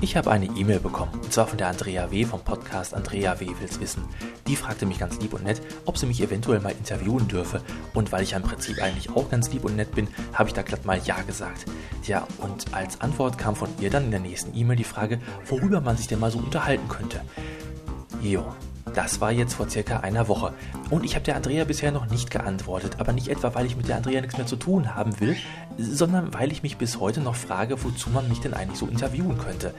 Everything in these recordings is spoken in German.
Ich habe eine E-Mail bekommen, und zwar von der Andrea W. vom Podcast Andrea W. will's wissen. Die fragte mich ganz lieb und nett, ob sie mich eventuell mal interviewen dürfe. Und weil ich ja im Prinzip eigentlich auch ganz lieb und nett bin, habe ich da glatt mal Ja gesagt. Tja, und als Antwort kam von ihr dann in der nächsten E-Mail die Frage, worüber man sich denn mal so unterhalten könnte. Jo, das war jetzt vor circa einer Woche. Und ich habe der Andrea bisher noch nicht geantwortet, aber nicht etwa, weil ich mit der Andrea nichts mehr zu tun haben will, sondern weil ich mich bis heute noch frage, wozu man mich denn eigentlich so interviewen könnte.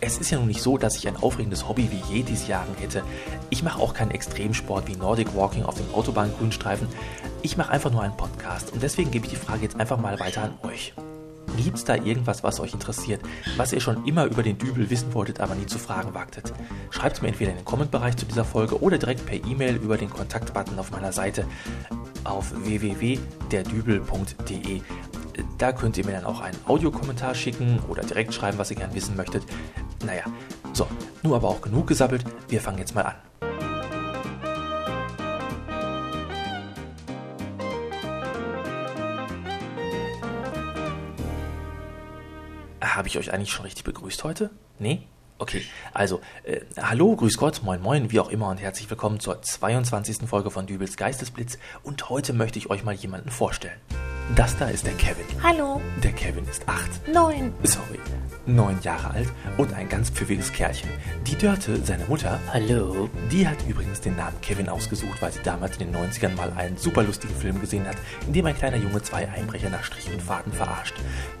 Es ist ja nun nicht so, dass ich ein aufregendes Hobby wie Yetis jagen hätte. Ich mache auch keinen Extremsport wie Nordic Walking auf dem Autobahngrünstreifen. Ich mache einfach nur einen Podcast und deswegen gebe ich die Frage jetzt einfach mal weiter an euch. Gibt es da irgendwas, was euch interessiert, was ihr schon immer über den Dübel wissen wolltet, aber nie zu fragen wagtet? Schreibt mir entweder in den Kommentbereich zu dieser Folge oder direkt per E-Mail über den Kontaktbutton auf meiner Seite auf www.derdübel.de. Da könnt ihr mir dann auch einen Audiokommentar schicken oder direkt schreiben, was ihr gern wissen möchtet. Naja, so, nur aber auch genug gesabbelt. Wir fangen jetzt mal an. Habe ich euch eigentlich schon richtig begrüßt heute? Nee? Okay, also, äh, hallo, grüß Gott, moin moin, wie auch immer und herzlich willkommen zur 22. Folge von Dübels Geistesblitz und heute möchte ich euch mal jemanden vorstellen. Das da ist der Kevin. Hallo. Der Kevin ist acht. Neun. Sorry, neun Jahre alt und ein ganz pfiffiges Kerlchen. Die Dörte, seine Mutter, Hallo. die hat übrigens den Namen Kevin ausgesucht, weil sie damals in den 90ern mal einen super lustigen Film gesehen hat, in dem ein kleiner Junge zwei Einbrecher nach Strich und Faden verarscht.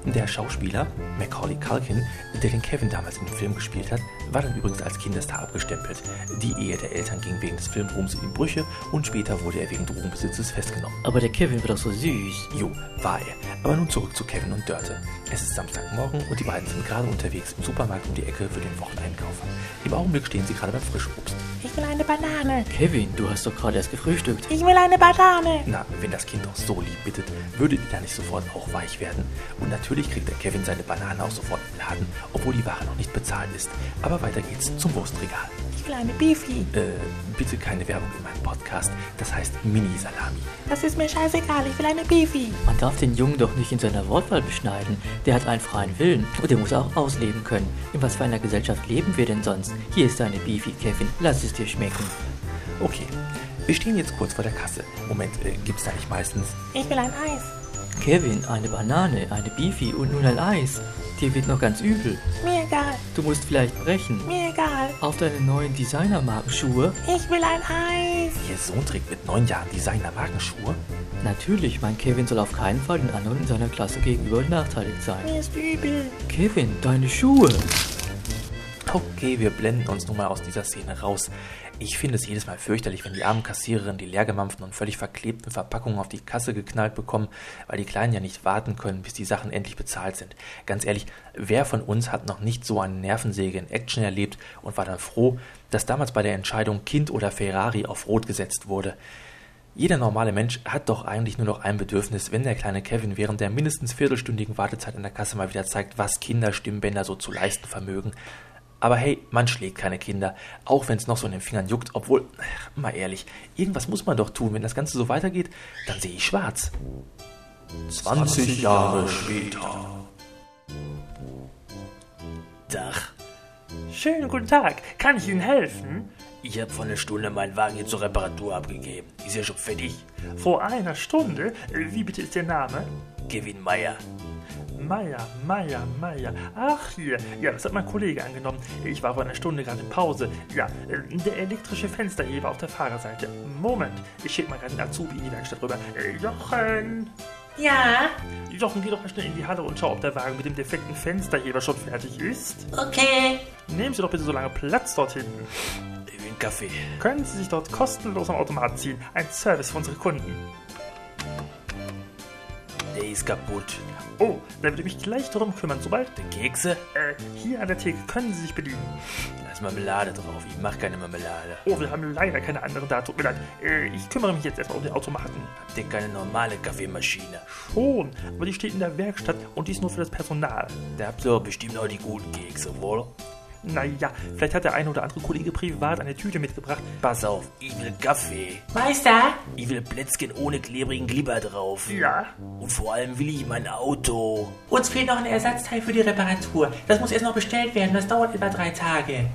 Der Schauspieler, Macaulay Culkin, der den Kevin damals in dem Film gespielt hat, war dann übrigens als Kindestar abgestempelt. Die Ehe der Eltern ging wegen des Filmruhms in die Brüche und später wurde er wegen Drogenbesitzes festgenommen. Aber der Kevin wird doch so süß. Jo, war er. Aber nun zurück zu Kevin und Dörte. Es ist Samstagmorgen und die beiden sind gerade unterwegs im Supermarkt um die Ecke für den Wocheneinkauf. Im Augenblick stehen sie gerade beim Frischobst. Ich will eine Banane. Kevin, du hast doch gerade erst gefrühstückt. Ich will eine Banane. Na, wenn das Kind doch so lieb bittet, würde die da nicht sofort auch weich werden. Und natürlich kriegt der Kevin seine Banane auch sofort im Laden, obwohl die Ware noch nicht bezahlt ist. Aber weiter geht's zum Wurstregal. Ich will eine Beefy. Äh, bitte keine Werbung in meinem Podcast. Das heißt Mini-Salami. Das ist mir scheißegal. Ich will eine Beefy. Man darf den Jungen doch nicht in seiner Wortwahl beschneiden. Der hat einen freien Willen und der muss auch ausleben können. In was für einer Gesellschaft leben wir denn sonst? Hier ist deine Beefy, Kevin. Lass es dir schmecken. Okay, wir stehen jetzt kurz vor der Kasse. Moment, äh, gibt's da nicht meistens? Ich will ein Eis. Kevin, eine Banane, eine Beefy und nun ein Eis. Dir wird noch ganz übel. Mir egal. Du musst vielleicht brechen. Mir egal. Auf deine neuen Designermarkenschuhe? Ich will ein Eis. Ihr Sohn trägt mit neun Jahren Designer-Markenschuhe? Natürlich, mein Kevin soll auf keinen Fall den anderen in seiner Klasse gegenüber benachteiligt sein. Mir ist übel. Kevin, deine Schuhe. Okay, wir blenden uns nun mal aus dieser Szene raus. Ich finde es jedes Mal fürchterlich, wenn die armen Kassiererinnen die leergemampften und völlig verklebten Verpackungen auf die Kasse geknallt bekommen, weil die Kleinen ja nicht warten können, bis die Sachen endlich bezahlt sind. Ganz ehrlich, wer von uns hat noch nicht so eine Nervensäge in Action erlebt und war dann froh, dass damals bei der Entscheidung Kind oder Ferrari auf Rot gesetzt wurde? Jeder normale Mensch hat doch eigentlich nur noch ein Bedürfnis, wenn der kleine Kevin während der mindestens viertelstündigen Wartezeit an der Kasse mal wieder zeigt, was Kinderstimmbänder so zu leisten vermögen. Aber hey, man schlägt keine Kinder, auch wenn es noch so in den Fingern juckt, obwohl, ach, mal ehrlich, irgendwas muss man doch tun. Wenn das Ganze so weitergeht, dann sehe ich schwarz. 20 Jahre später. Dach. Schönen guten Tag. Kann ich Ihnen helfen? Ich habe vor einer Stunde meinen Wagen hier zur Reparatur abgegeben. Ist ja schon fertig. Vor einer Stunde? Wie bitte ist Ihr Name? Kevin Meyer. Meier, Meier, Meier. Ach, hier. Ja, das hat mein Kollege angenommen. Ich war vor einer Stunde gerade in Pause. Ja, äh, der elektrische Fensterheber auf der Fahrerseite. Moment, ich schicke mal gerade den Azubi in die Werkstatt rüber. Äh, Jochen! Ja, Jochen, geh doch mal schnell in die Halle und schau, ob der Wagen mit dem defekten Fensterheber schon fertig ist. okay. Nehmen Sie doch bitte so lange Platz dort hinten. Einen Kaffee. Können Sie sich dort kostenlos am Automat ziehen. Ein Service für unsere Kunden. Der ist kaputt. Oh, da würde ich mich gleich darum kümmern, sobald... Kekse? Äh, hier an der Theke können Sie sich bedienen. Da ist Marmelade drauf. Ich mache keine Marmelade. Oh, wir haben leider keine anderen da. Tut mir leid. Äh, ich kümmere mich jetzt erstmal um den Automaten. Habt ihr keine normale Kaffeemaschine? Schon, aber die steht in der Werkstatt und die ist nur für das Personal. Da habt ihr bestimmt auch die guten Kekse, wohl? Naja, vielleicht hat der eine oder andere Kollege privat eine Tüte mitgebracht. Pass auf, ich will Kaffee. Meister? Ich will Plätzchen ohne klebrigen Glibber drauf. Ja. Und vor allem will ich mein Auto. Uns fehlt noch ein Ersatzteil für die Reparatur. Das muss erst noch bestellt werden. Das dauert etwa drei Tage.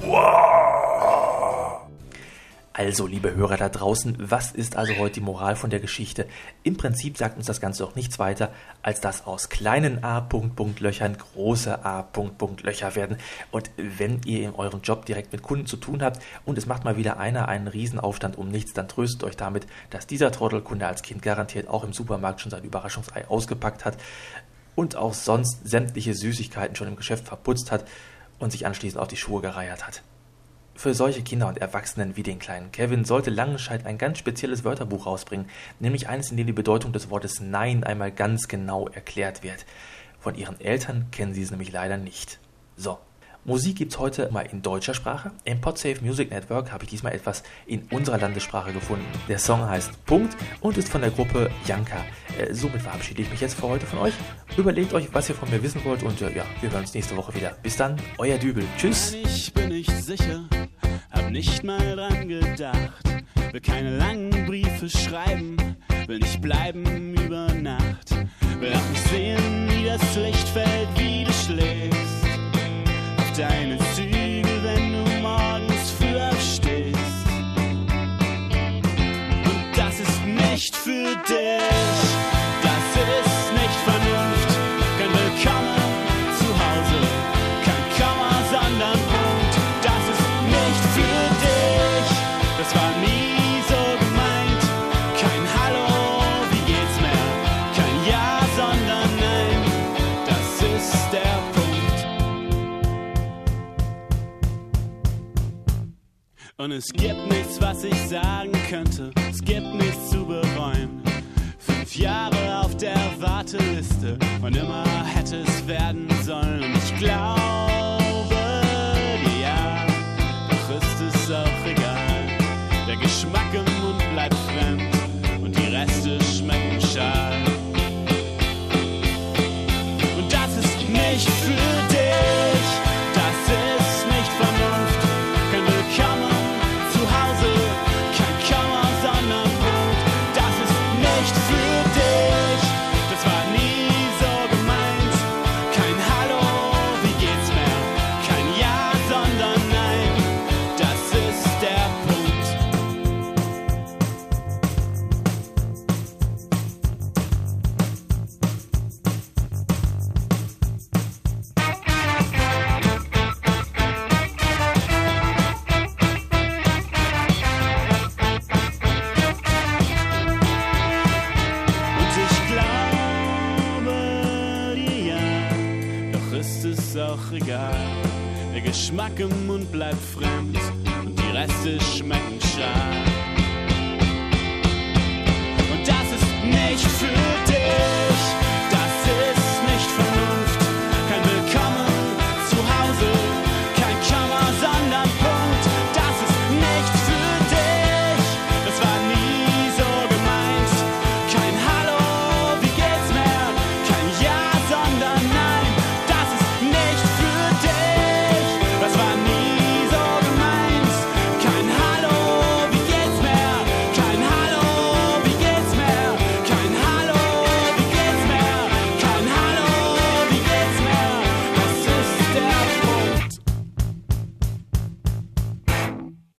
Also, liebe Hörer da draußen, was ist also heute die Moral von der Geschichte? Im Prinzip sagt uns das Ganze doch nichts weiter, als dass aus kleinen A. Löchern große A. Löcher werden. Und wenn ihr in eurem Job direkt mit Kunden zu tun habt und es macht mal wieder einer einen Riesenaufstand um nichts, dann tröstet euch damit, dass dieser Trottelkunde als Kind garantiert auch im Supermarkt schon sein Überraschungsei ausgepackt hat und auch sonst sämtliche Süßigkeiten schon im Geschäft verputzt hat und sich anschließend auf die Schuhe gereiert hat. Für solche Kinder und Erwachsenen wie den kleinen Kevin sollte Langenscheid ein ganz spezielles Wörterbuch rausbringen, nämlich eines, in dem die Bedeutung des Wortes Nein einmal ganz genau erklärt wird. Von ihren Eltern kennen sie es nämlich leider nicht. So, Musik gibt's heute mal in deutscher Sprache. Im Podsafe Music Network habe ich diesmal etwas in unserer Landessprache gefunden. Der Song heißt Punkt und ist von der Gruppe Janka. Äh, somit verabschiede ich mich jetzt für heute von euch. Überlegt euch, was ihr von mir wissen wollt und äh, ja, wir hören uns nächste Woche wieder. Bis dann, euer Dübel. Tschüss. Ich bin nicht sicher, hab nicht mal dran gedacht. Will keine langen Briefe schreiben, will nicht bleiben über Nacht. Will auch nicht sehen, wie das Licht fällt, wie du schläfst. Deine Zügel, wenn du morgens früh aufstehst. Und das ist nicht für dich, Und es gibt nichts, was ich sagen könnte. Es gibt nichts zu bereuen. Fünf Jahre auf der Warteliste und immer hätte es werden sollen. Und ich glaube, Der Geschmack im Mund bleibt fremd und die Reste schmecken scharf. Und das ist nicht für